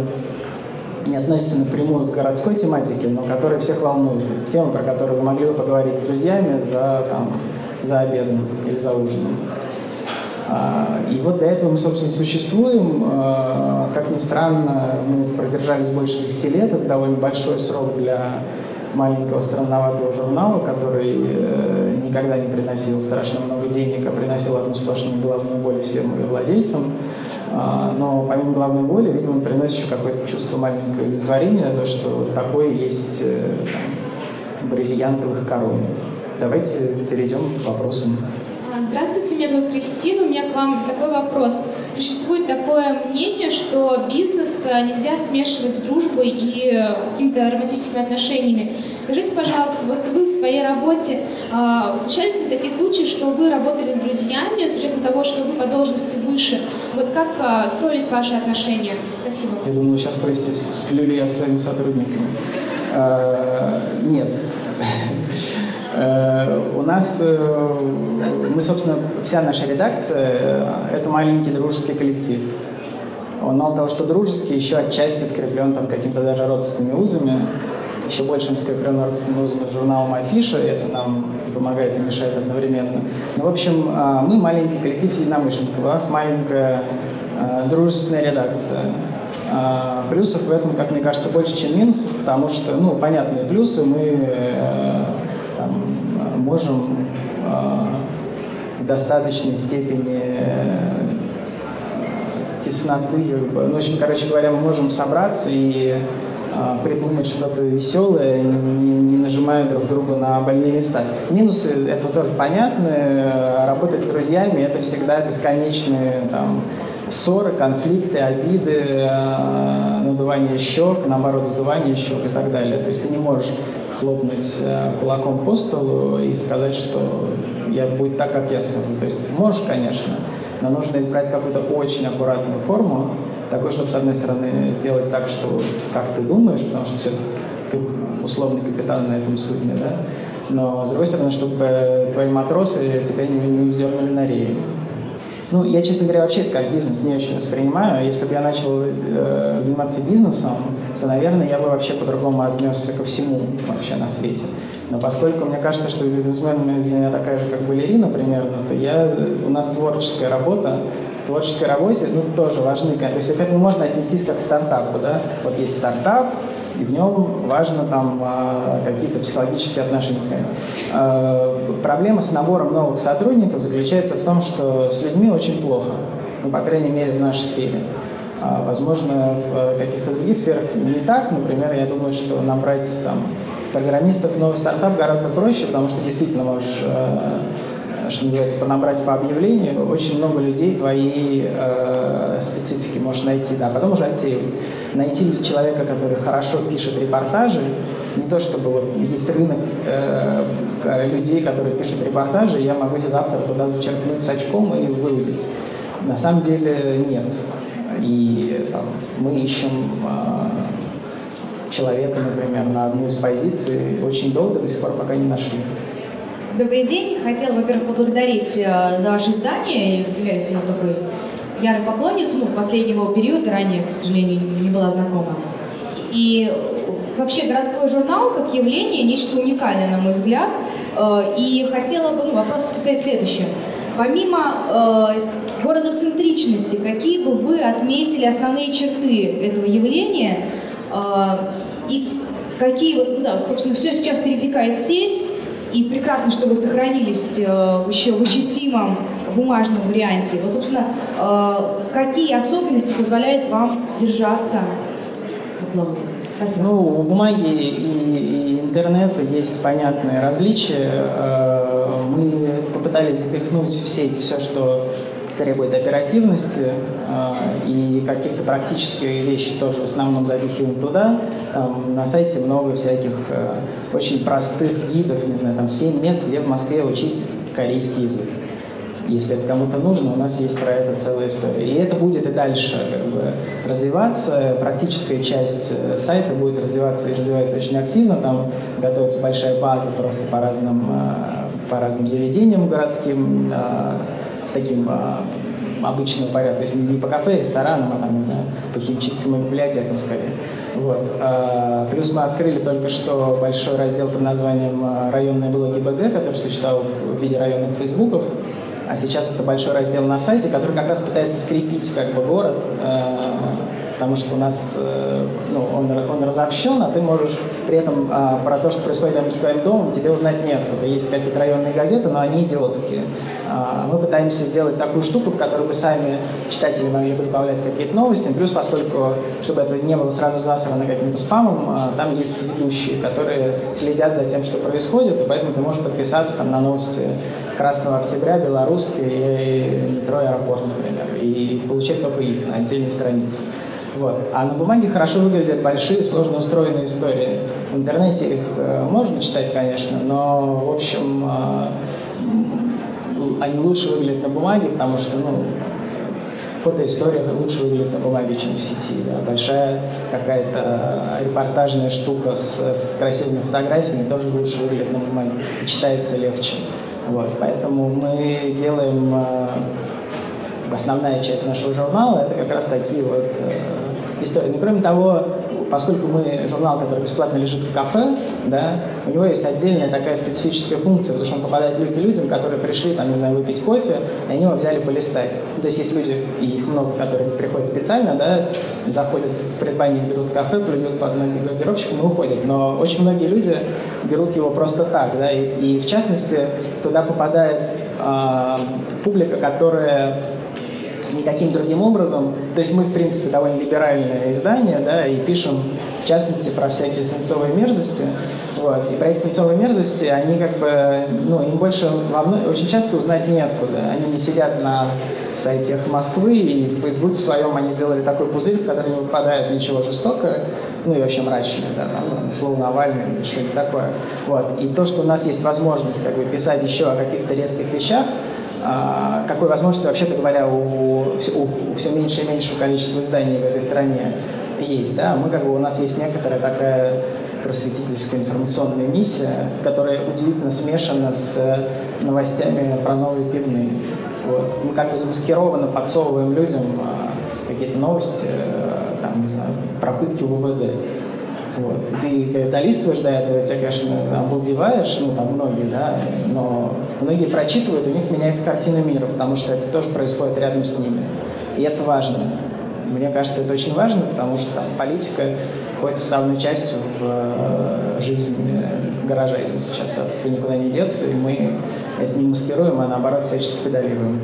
Speaker 2: не относятся напрямую к городской тематике, но которые всех волнуют. Темы, про которые вы могли бы поговорить с друзьями за, там, за обедом или за ужином. А, и вот для этого мы, собственно, существуем. Как ни странно, мы продержались больше 10 лет. Это довольно большой срок для маленького странноватого журнала, который э, никогда не приносил страшно много денег, а приносил одну сплошную головную боль всем владельцам. А, но помимо головной боли, видимо, он приносит еще какое-то чувство маленького удовлетворения, то, что такое есть э, бриллиантовых короне. Давайте перейдем к вопросам
Speaker 3: А, здравствуйте, меня зовут Кристина. У меня к вам такой вопрос. Существует такое мнение, что бизнес а, нельзя смешивать с дружбой и э, какими-то романтическими отношениями. Скажите, пожалуйста, вот вы в своей работе э, встречались ли такие случаи, что вы работали с друзьями, с учетом того, что вы по должности выше? Вот как э, строились ваши отношения? Спасибо.
Speaker 2: Я думаю, сейчас спросите, сплю ли я с своими сотрудниками. Э, нет. Э, у нас, э, мы, собственно, вся наша редакция э, – это маленький дружеский коллектив. Он мало того, что дружеский, еще отчасти скреплен там какими-то даже родственными узами, еще больше скреплен родственными узами журналом Афиша, и это нам и помогает и мешает одновременно. Ну, в общем, мы маленький коллектив единомышленников, у нас маленькая дружественная редакция. Плюсов в этом, как мне кажется, больше, чем минусов, потому что, ну, понятные плюсы, мы там, можем а, в достаточной степени э, тесноты, ну, в общем, короче говоря, мы можем собраться и а, придумать что-то веселое, не, не, не нажимая друг друга на больные места. Минусы этого тоже понятны. Работать с друзьями это всегда бесконечные там, ссоры, конфликты, обиды, э, надувание щек, наоборот, сдувание щек и так далее. То есть ты не можешь хлопнуть э, кулаком по столу и сказать, что я будет так, как я скажу. То есть можешь, конечно, но нужно избрать какую-то очень аккуратную форму, такой, чтобы, с одной стороны, сделать так, что как ты думаешь, потому что все ты условный капитан на этом судне, да? но, с другой стороны, чтобы твои матросы тебя не, не вздернули на рею. Ну, я, честно говоря, вообще это как бизнес не очень воспринимаю. Если бы я начал э, заниматься бизнесом, то, наверное, я бы вообще по-другому отнесся ко всему вообще на свете. Но поскольку мне кажется, что бизнесмен из меня такая же, как балерина примерно, то я, у нас творческая работа, в творческой работе ну, тоже важны. То есть к можно отнестись как к стартапу. Да? Вот есть стартап, и в нем важно там а, какие-то психологические отношения с а, Проблема с набором новых сотрудников заключается в том, что с людьми очень плохо, ну, по крайней мере, в нашей сфере. А, возможно, в каких-то других сферах не так. Например, я думаю, что набрать там программистов в новый стартап гораздо проще, потому что действительно можешь что называется, понабрать по объявлению, очень много людей твои специфики можешь найти, да, потом уже отсеивать. Найти человека, который хорошо пишет репортажи, не то чтобы вот есть рынок э, людей, которые пишут репортажи, я могу завтра туда зачеркнуть с очком и выудить. На самом деле нет. И там, мы ищем э, человека, например, на одну из позиций очень долго, до сих пор пока не нашли.
Speaker 4: Добрый день. Хотела, во-первых, поблагодарить э, за ваше издание. Я являюсь его такой ярой поклонницей, ну, последнего периода, ранее, к сожалению, не была знакома. И вообще городской журнал как явление нечто уникальное, на мой взгляд. Э, и хотела бы, ну, вопрос состоит в. Помимо э, городоцентричности, какие бы вы отметили основные черты этого явления э, и какие вот, ну, да, собственно, все сейчас перетекает в сеть, и прекрасно, что вы сохранились э, еще в ощутимом бумажном варианте. Вот, собственно, э, какие особенности позволяют вам держаться
Speaker 2: Спасибо. Ну, у бумаги и, интернета есть понятные различия. Э, мы попытались запихнуть в сеть все, что требует оперативности э, и каких-то практических вещей тоже в основном запихиваем туда. Там на сайте много всяких очень простых гидов, не знаю, там 7 мест, где в Москве учить корейский язык. Если это кому-то нужно, у нас есть про это целая история. И это будет и дальше как бы, развиваться. Практическая часть э, сайта будет развиваться и развивается очень активно. Там готовится большая база просто по разным, по разным заведениям городским, таким а, обычного порядка, то есть не, по кафе, ресторанам, а там, не знаю, по химчисткам и библиотекам скорее. Вот. Плюс мы открыли только что большой раздел под названием «Районные блоги БГ», который существовал в виде районных фейсбуков, а сейчас это большой раздел на сайте, который как раз пытается скрепить как бы город, потому что у нас э, ну, он, он разобщен, а ты можешь при этом а, про то, что происходит рядом с твоим домом, тебе узнать нет. Есть какие-то районные газеты, но они идиотские. А, мы пытаемся сделать такую штуку, в которой бы сами читатели могли бы добавлять какие-то новости, плюс поскольку, чтобы это не было сразу засрано каким-то спамом, а, там есть ведущие, которые следят за тем, что происходит, и поэтому ты можешь подписаться там, на новости Красного Октября, Белорусской и метро Аэропорт, например, и получать только их на отдельной странице. Вот. А на бумаге хорошо выглядят большие, сложно устроенные истории. В интернете их э, можно читать, конечно, но, в общем, э, они лучше выглядят на бумаге, потому что, ну, фотоистория лучше выглядит на бумаге, чем в сети. Да. Большая какая-то репортажная штука с красивыми фотографиями тоже лучше выглядит на бумаге читается легче. Вот. Поэтому мы делаем э, основная часть нашего журнала это как раз такие вот э, истории. Но кроме того, поскольку мы журнал, который бесплатно лежит в кафе, да, у него есть отдельная такая специфическая функция, потому что он попадает в руки людям, которые пришли, там, не знаю, выпить кофе, и они его взяли полистать. Ну, то есть есть люди, и их много, которые приходят специально, да, заходят в предбанник, берут кафе, плюют под ноги гардеробщикам и уходят. Но очень многие люди берут его просто так, да, и, и в частности туда попадает э, публика, которая никаким другим образом. То есть мы, в принципе, довольно либеральное издание, да, и пишем, в частности, про всякие свинцовые мерзости. Вот. И про эти свинцовые мерзости, они как бы, ну, им больше, очень часто узнать неоткуда. Они не сидят на сайте Москвы, и в Фейсбуке своем они сделали такой пузырь, в который не выпадает ничего жестокого, ну и вообще мрачное, да, там, слово Навальный или что-нибудь такое. Вот. И то, что у нас есть возможность как бы писать еще о каких-то резких вещах, какой возможности, вообще-то говоря, у, у, у все меньше и меньшего количества изданий в этой стране есть. Да? Мы как бы, у нас есть некоторая такая просветительская информационная миссия, которая удивительно смешана с новостями про новые пивные. Вот. Мы как бы замаскированно подсовываем людям а, какие-то новости, а, там, не знаю, про пытки в УВД. Вот. Ты когда долистываешь до этого, тебя, конечно, обалдеваешь, ну, там многие, да, но многие прочитывают, у них меняется картина мира, потому что это тоже происходит рядом с ними. И это важно. Мне кажется, это очень важно, потому что там, политика входит составной частью в э, жизнь горожан сейчас. От этого никуда не деться, и мы это не маскируем, а наоборот всячески педалируем.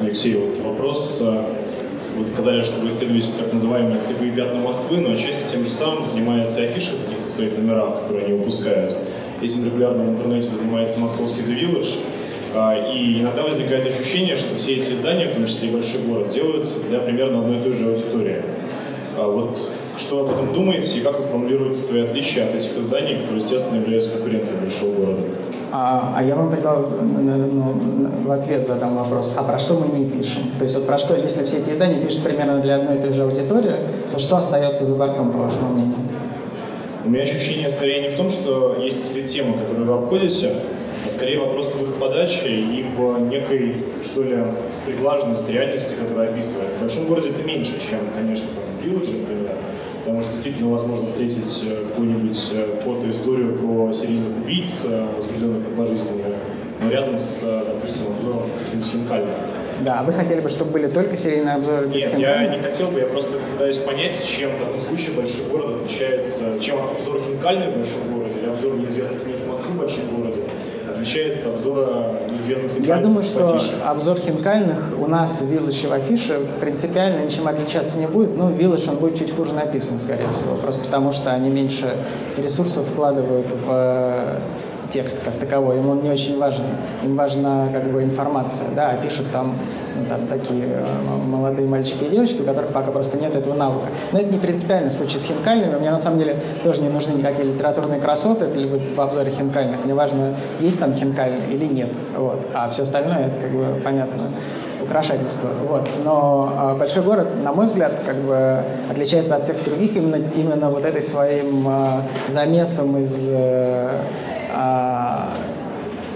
Speaker 5: Алексей, вот вопрос э, вы сказали, что вы исследуете так называемые слепые пятна Москвы, но отчасти тем же самым занимается афиша в каких-то своих номерах, которые они выпускают. Этим регулярно в интернете занимается московский The Village. А, и иногда возникает ощущение, что все эти издания, в том числе и «Большой город», делаются для примерно одной и той же аудитории. А вот что об этом думаете и как вы формулируете свои отличия от этих изданий, которые, естественно, являются конкурентами «Большого города»?
Speaker 2: А, а я вам тогда ну, в ответ задам вопрос, а про что мы не пишем? То есть вот про что, если все эти издания пишут примерно для одной и той же аудитории, то что остается за бортом, по вашему мнению?
Speaker 5: У меня ощущение скорее не в том, что есть какие-то темы, которые вы обходите, а скорее вопрос в их подаче и в некой, что ли, приглаженности реальности, которая описывается. В большом городе это меньше, чем, конечно, в Village, например, потому что действительно возможно встретить э, какую-нибудь э, про серийных убийц, э, осужденных на пожизненное, но рядом с, допустим, обзором каким-нибудь хинкальным.
Speaker 2: Да, вы хотели бы, чтобы были только серийные обзоры без
Speaker 5: Нет, я не хотел бы, я просто пытаюсь понять, чем в таком случае большой город отличается, чем обзор хинкальный в большом городе или обзор неизвестных мест Москвы в большом городе отличается от обзора неизвестных хинкальных
Speaker 2: Я думаю, что обзор хинкальных у нас в Village в афише принципиально ничем отличаться не будет. Ну, Village, он будет чуть хуже написан, скорее всего, просто потому что они меньше ресурсов вкладывают в э, текст как таковой, им он не очень важен. Им важна как бы информация, да, а пишут там, ну, там такие э, молодые мальчики и девочки, у которых пока просто нет этого навыка. Но это не принципиально в случае с хинкальными. Мне на самом деле тоже не нужны никакие литературные красоты для, в обзоре хинкальных. Мне важно, есть там хинкальный или нет. Вот. А все остальное, это как бы понятно украшательство. Вот. Но а, большой город, на мой взгляд, как бы отличается от всех других именно, именно вот этой своим а, замесом из э,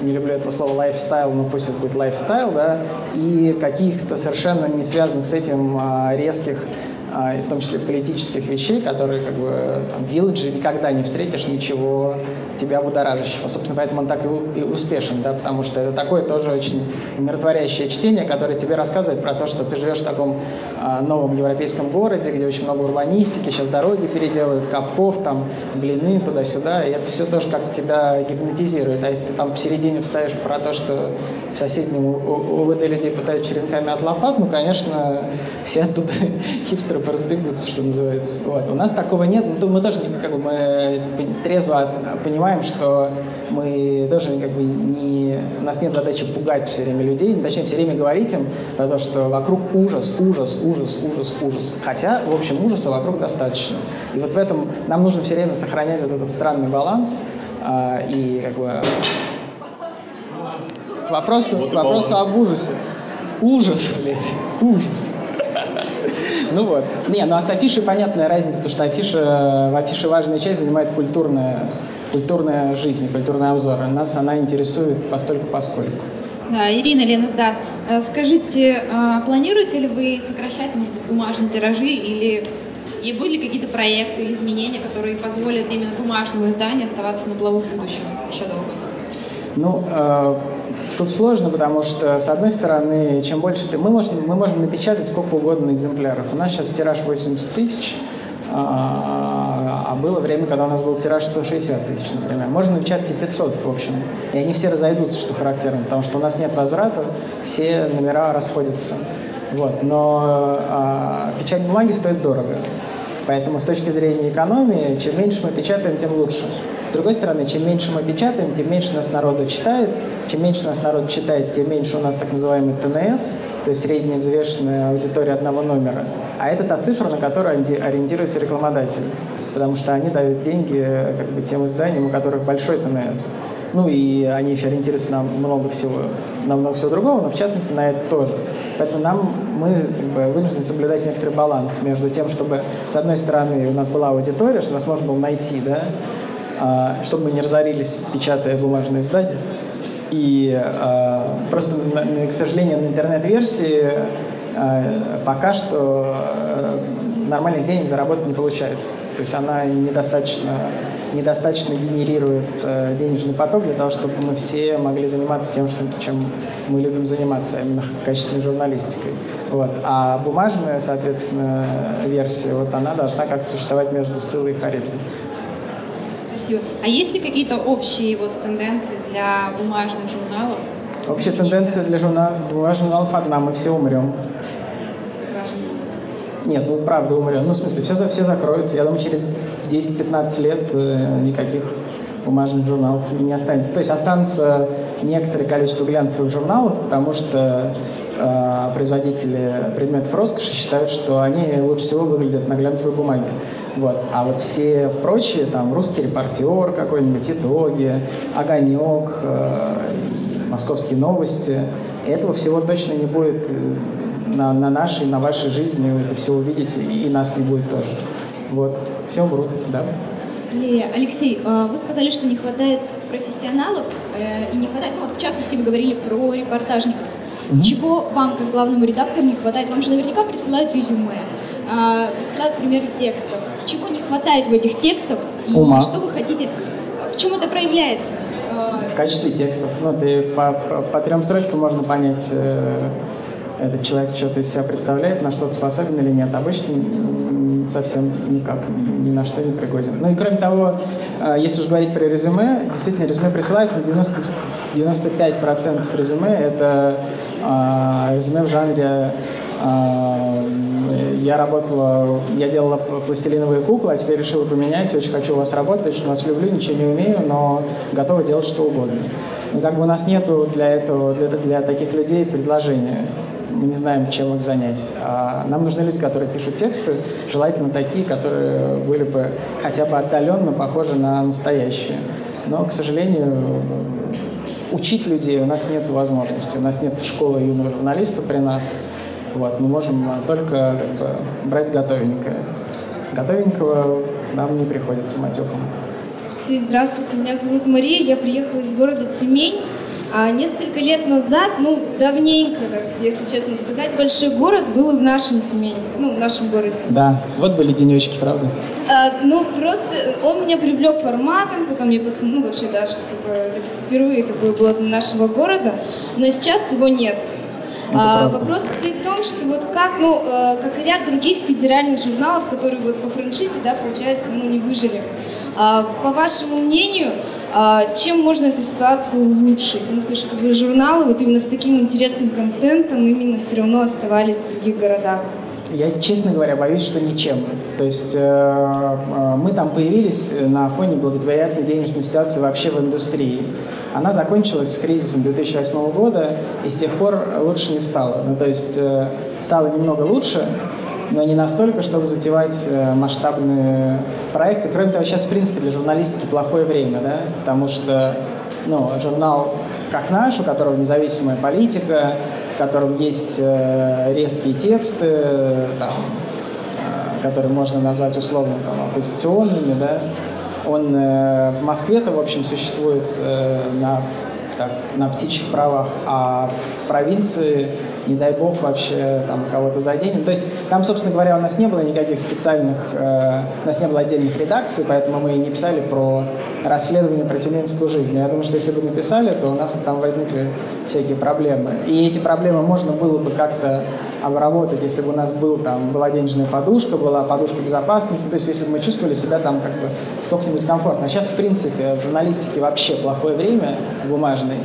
Speaker 2: не люблю этого слова лайфстайл, но пусть это будет лайфстайл, да, и каких-то совершенно не связанных с этим а, резких а, и в том числе политических вещей, которые как бы там, в Village никогда не встретишь ничего тебя будоражащего. Собственно, поэтому он так и успешен, да, потому что это такое тоже очень умиротворящее чтение, которое тебе рассказывает про то, что ты живешь в таком а, новом европейском городе, где очень много урбанистики, сейчас дороги переделывают, капков, там, блины, туда-сюда, и это все тоже как тебя гипнотизирует. А если ты там посередине вставишь про то, что в соседнем УВД людей пытают черенками от лопат, ну, конечно, все оттуда хипстеры поразбегутся, что называется. Вот. У нас такого нет, ну, мы тоже как бы мы трезво понимаем, что мы тоже как бы не... У нас нет задачи пугать все время людей, точнее, все время говорить им про то, что вокруг ужас, ужас, ужас, ужас, ужас. Хотя, в общем, ужаса вокруг достаточно. И вот в этом нам нужно все время сохранять вот этот странный баланс, а, и как бы к вопросу, вот к вопросу об ужасе. Ужас, блядь, ужас. Ну вот. Не, ну а с афишей понятная разница, потому что афиша, в афише важная часть занимает культурная, культурная жизнь, культурный обзор. Нас она интересует постольку поскольку.
Speaker 6: Да, Ирина Ленасдар, э, скажите, а планируете ли вы сокращать, может быть, бумажные тиражи или и были ли какие-то проекты или изменения, которые позволят именно бумажному изданию оставаться на плаву в будущем еще долго?
Speaker 2: Ну, тут сложно, потому что, с одной стороны, чем больше... Мы можем, мы можем напечатать сколько угодно экземпляров. У нас сейчас тираж 80 тысяч, а, а было время, когда у нас был тираж 160 тысяч, например. Можно напечатать и 500, в общем. И они все разойдутся, что характерно, потому что у нас нет возврата, все номера расходятся. Вот. Но а, печать бумаги стоит дорого. Поэтому с точки зрения экономии, чем меньше мы печатаем, тем лучше. С другой стороны, чем меньше мы печатаем, тем меньше нас народу читает. Чем меньше нас народ читает, тем меньше у нас так называемый ТНС, то есть средняя взвешенная аудитория одного номера. А это та цифра, на которую ориентируется рекламодатель. Потому что они дают деньги как бы, тем изданиям, у которых большой ТНС. Ну и они еще ориентируются на много всего, на много всего другого, но в частности на это тоже. Поэтому нам, мы как бы, вынуждены соблюдать некоторый баланс между тем, чтобы с одной стороны у нас была аудитория, чтобы нас можно было найти, да, а, чтобы мы не разорились, печатая бумажные издания. И а, просто, к сожалению, на интернет-версии а, пока что нормальных денег заработать не получается. То есть она недостаточно, недостаточно генерирует э, денежный поток для того, чтобы мы все могли заниматься тем, что, чем мы любим заниматься, именно качественной журналистикой. Вот. А бумажная, соответственно, версия, вот она должна как-то существовать между Сциллой и Харибдой.
Speaker 6: Спасибо. А есть ли какие-то общие вот тенденции для бумажных журналов?
Speaker 2: Общая тенденция для журнал, бумажных журналов одна, мы все умрем. Нет, ну правда умрем. Ну, в смысле, все, все закроется. Я думаю, через 10-15 лет э, никаких бумажных журналов не останется. То есть останутся некоторое количество глянцевых журналов, потому что э, производители предметов роскоши считают, что они лучше всего выглядят на глянцевой бумаге. Вот. А вот все прочие, там, русский репортер какой-нибудь, итоги, огонек, э, московские новости, этого всего точно не будет э, на, на нашей, на вашей жизни, вы это все увидите, и, и нас не будет тоже. Вот. Все умрут, да.
Speaker 6: Алексей, э, вы сказали, что не хватает профессионалов, э, и не хватает, ну вот в частности вы говорили про репортажников. Угу. Чего вам, как главному редактору, не хватает? Вам же наверняка присылают резюме, а, присылают примеры текстов. Чего не хватает в этих текстах? И
Speaker 2: Ума.
Speaker 6: что вы хотите, в чем это проявляется?
Speaker 2: В качестве текстов. Ну, ты по, по, по трем строчкам можно понять, э, этот человек что-то из себя представляет, на что-то способен или нет. Обычно совсем никак, ни на что не пригоден. Ну и кроме того, э, если уж говорить про резюме, действительно резюме присылается, на 90, 95% резюме это э, резюме в жанре э, я работала, я делала пластилиновые куклы, а теперь решила поменять, очень хочу у вас работать, очень вас люблю, ничего не умею, но готова делать что угодно. И как бы у нас нету для этого, для, для таких людей предложения мы не знаем, чем их занять. А нам нужны люди, которые пишут тексты, желательно такие, которые были бы хотя бы отдаленно похожи на настоящие. Но, к сожалению, учить людей у нас нет возможности. У нас нет школы юного журналиста при нас. Вот, мы можем только как бы, брать готовенькое. Готовенького нам не приходится матюком.
Speaker 7: Здравствуйте, меня зовут Мария, я приехала из города Тюмень. А несколько лет назад, ну, давненько, если честно сказать, большой город был и в нашем Тюмени, ну, в нашем городе.
Speaker 2: Да, вот были денечки, правда?
Speaker 7: А, ну, просто он меня привлек форматом, потом я посмотрела, ну, вообще, да, что такое, впервые такое было нашего города, но сейчас его нет. А, вопрос стоит в том, что вот как, ну, э, как и ряд других федеральных журналов, которые вот по франшизе, да, получается, ну, не выжили. А, по вашему мнению, чем можно эту ситуацию улучшить? Ну, то есть, чтобы журналы вот именно с таким интересным контентом именно все равно оставались в других городах.
Speaker 2: Я, честно говоря, боюсь, что ничем. То есть э, э, мы там появились на фоне благоприятной денежной ситуации вообще в индустрии. Она закончилась с кризисом 2008 года, и с тех пор лучше не стало. Ну, то есть э, стало немного лучше, но не настолько, чтобы затевать э, масштабные проекты. Кроме того, сейчас, в принципе, для журналистики плохое время, да, потому что ну, журнал как наш, у которого независимая политика, котором есть э, резкие тексты, там, э, которые можно назвать условно там, оппозиционными, да, он э, в Москве-то, в общем, существует на, так, на птичьих правах, а в провинции не дай бог вообще там кого-то заденем. То есть там, собственно говоря, у нас не было никаких специальных, э, у нас не было отдельных редакций, поэтому мы и не писали про расследование про тюменскую жизнь. Я думаю, что если бы написали, то у нас бы там возникли всякие проблемы. И эти проблемы можно было бы как-то обработать, если бы у нас был, там, была денежная подушка, была подушка безопасности, то есть если бы мы чувствовали себя там как бы сколько-нибудь комфортно. А сейчас, в принципе, в журналистике вообще плохое время бумажное.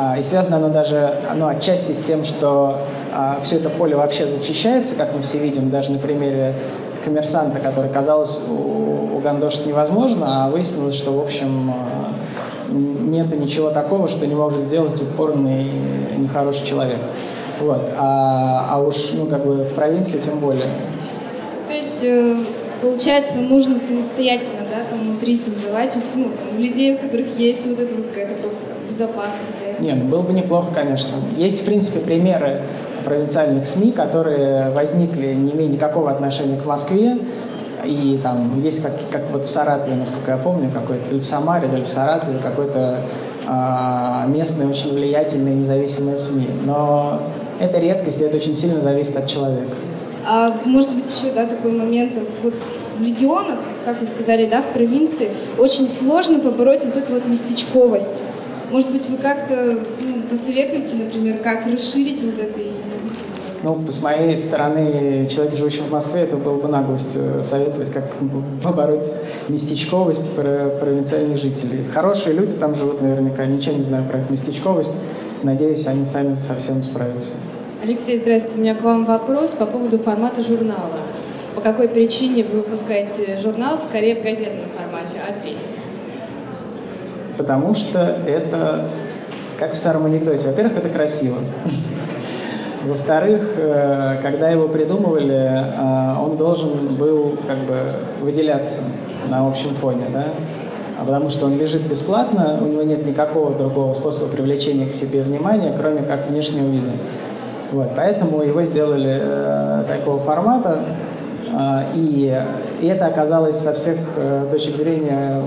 Speaker 2: А, и связано оно даже ну, отчасти с тем, что а, все это поле вообще зачищается, как мы все видим, даже на примере коммерсанта, который, казалось, у, у гандошить невозможно, а выяснилось, что, в общем, а, нету ничего такого, что не может сделать упорный нехороший человек. Вот. А, а уж, ну, как бы в провинции тем более.
Speaker 7: То есть, э, получается, нужно самостоятельно, да, там внутри создавать, ну, у людей, у которых есть вот эта вот какая-то безопасность,
Speaker 2: нет, ну, было бы неплохо, конечно. Есть, в принципе, примеры провинциальных СМИ, которые возникли, не имея никакого отношения к Москве, и там есть, как, как вот в Саратове, насколько я помню, какой-то, или в Самаре, или в Саратове, какой-то э, местный, очень влиятельный, независимый СМИ. Но это редкость, и это очень сильно зависит от человека.
Speaker 7: А может быть еще, да, такой момент, вот в регионах, как вы сказали, да, в провинции, очень сложно побороть вот эту вот местечковость. Может быть, вы как-то ну, посоветуете, например, как расширить вот это и
Speaker 2: ну, с моей стороны, человек, живущий в Москве, это было бы наглость э, советовать, как побороть местечковость про провинциальных жителей. Хорошие люди там живут наверняка, ничего не знаю про их местечковость. Надеюсь, они сами совсем справятся.
Speaker 8: Алексей, здравствуйте. У меня к вам вопрос по поводу формата журнала. По какой причине вы выпускаете журнал скорее в газетном формате А3?
Speaker 2: Потому что это, как в старом анекдоте, во-первых, это красиво. Во-вторых, э, когда его придумывали, э, он должен был как бы выделяться на общем фоне, да? А потому что он лежит бесплатно, у него нет никакого другого способа привлечения к себе внимания, кроме как внешнего вида. Вот, поэтому его сделали э, такого формата, э, и, и это оказалось со всех э, точек зрения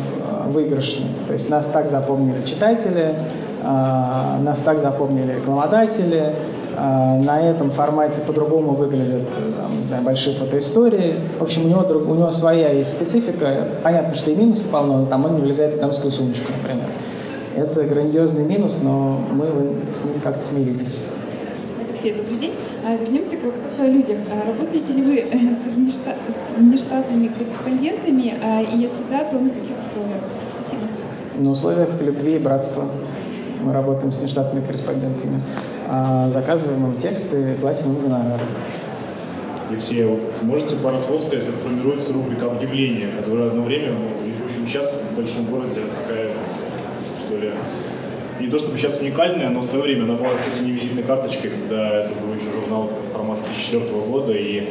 Speaker 2: выигрышным. То есть нас так запомнили читатели, а, нас так запомнили рекламодатели, а, на этом формате по-другому выглядят там, не знаю, большие фотоистории. В общем, у него, у него своя есть специфика. Понятно, что и минусов полно, но там он не влезает в дамскую сумочку, например. Это грандиозный минус, но мы с ним как-то смирились.
Speaker 9: Алексей, добрый день. А, вернемся к вопросу о людях. Работаете ли вы с внештатными корреспондентами? И если да, то на каких условиях?
Speaker 2: На условиях любви и братства. Мы работаем с внештатными корреспондентами, а заказываем им тексты, платим им гонорары.
Speaker 5: Алексей, вы можете пару слов сказать, как формируется рубрика объявления, которая одно время, в общем, сейчас в большом городе такая, что ли, не то чтобы сейчас уникальная, но в свое время она была чуть ли не визитной карточкой, когда это был еще журнал формата 2004 года, и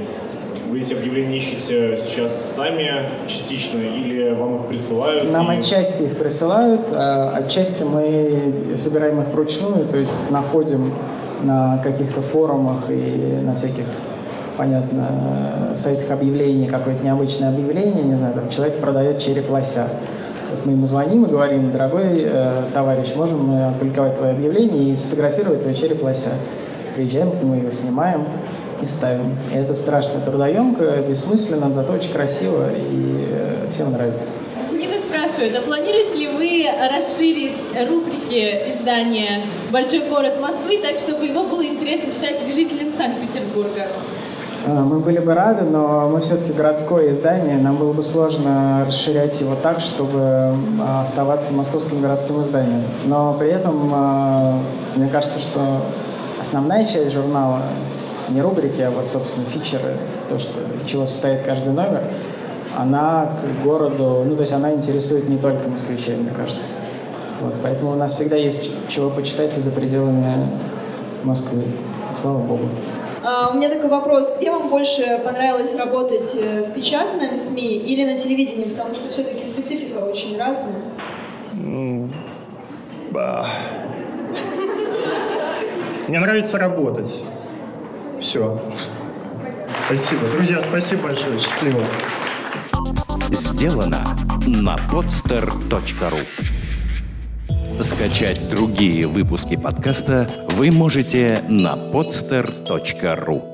Speaker 5: вы эти объявления ищете сейчас сами частично или вам их присылают?
Speaker 2: Нам
Speaker 5: и...
Speaker 2: отчасти их присылают, а отчасти мы собираем их вручную, то есть находим на каких-то форумах и на всяких понятно, сайтах объявлений, какое-то необычное объявление, не знаю, там человек продает череп лося. Вот мы ему звоним и говорим, дорогой э, товарищ, можем мы опубликовать твое объявление и сфотографировать твой череп лося. Приезжаем к нему, его снимаем и ставим. И это страшно трудоемко, бессмысленно, зато очень красиво и э, всем нравится.
Speaker 10: Нина спрашивает, а планируете ли вы расширить рубрики издания «Большой город Москвы» так, чтобы его было интересно читать жителям Санкт-Петербурга?
Speaker 2: А, мы были бы рады, но мы все-таки городское издание, нам было бы сложно расширять его так, чтобы оставаться московским городским изданием. Но при этом а, мне кажется, что основная часть журнала не рубрики, а вот, собственно, фичеры, то, что, из чего состоит каждый номер, она к городу, ну, то есть она интересует не только москвичей, мне кажется. Вот, поэтому у нас всегда есть чего почитать и за пределами Москвы. Слава Богу.
Speaker 11: А, у меня такой вопрос. Где вам больше понравилось работать, э, в печатном СМИ или на телевидении? Потому что все-таки специфика очень разная.
Speaker 12: Мне нравится работать. Все. Спасибо. Друзья, спасибо большое. Счастливо.
Speaker 1: Сделано на podster.ru Скачать другие выпуски подкаста вы можете на podster.ru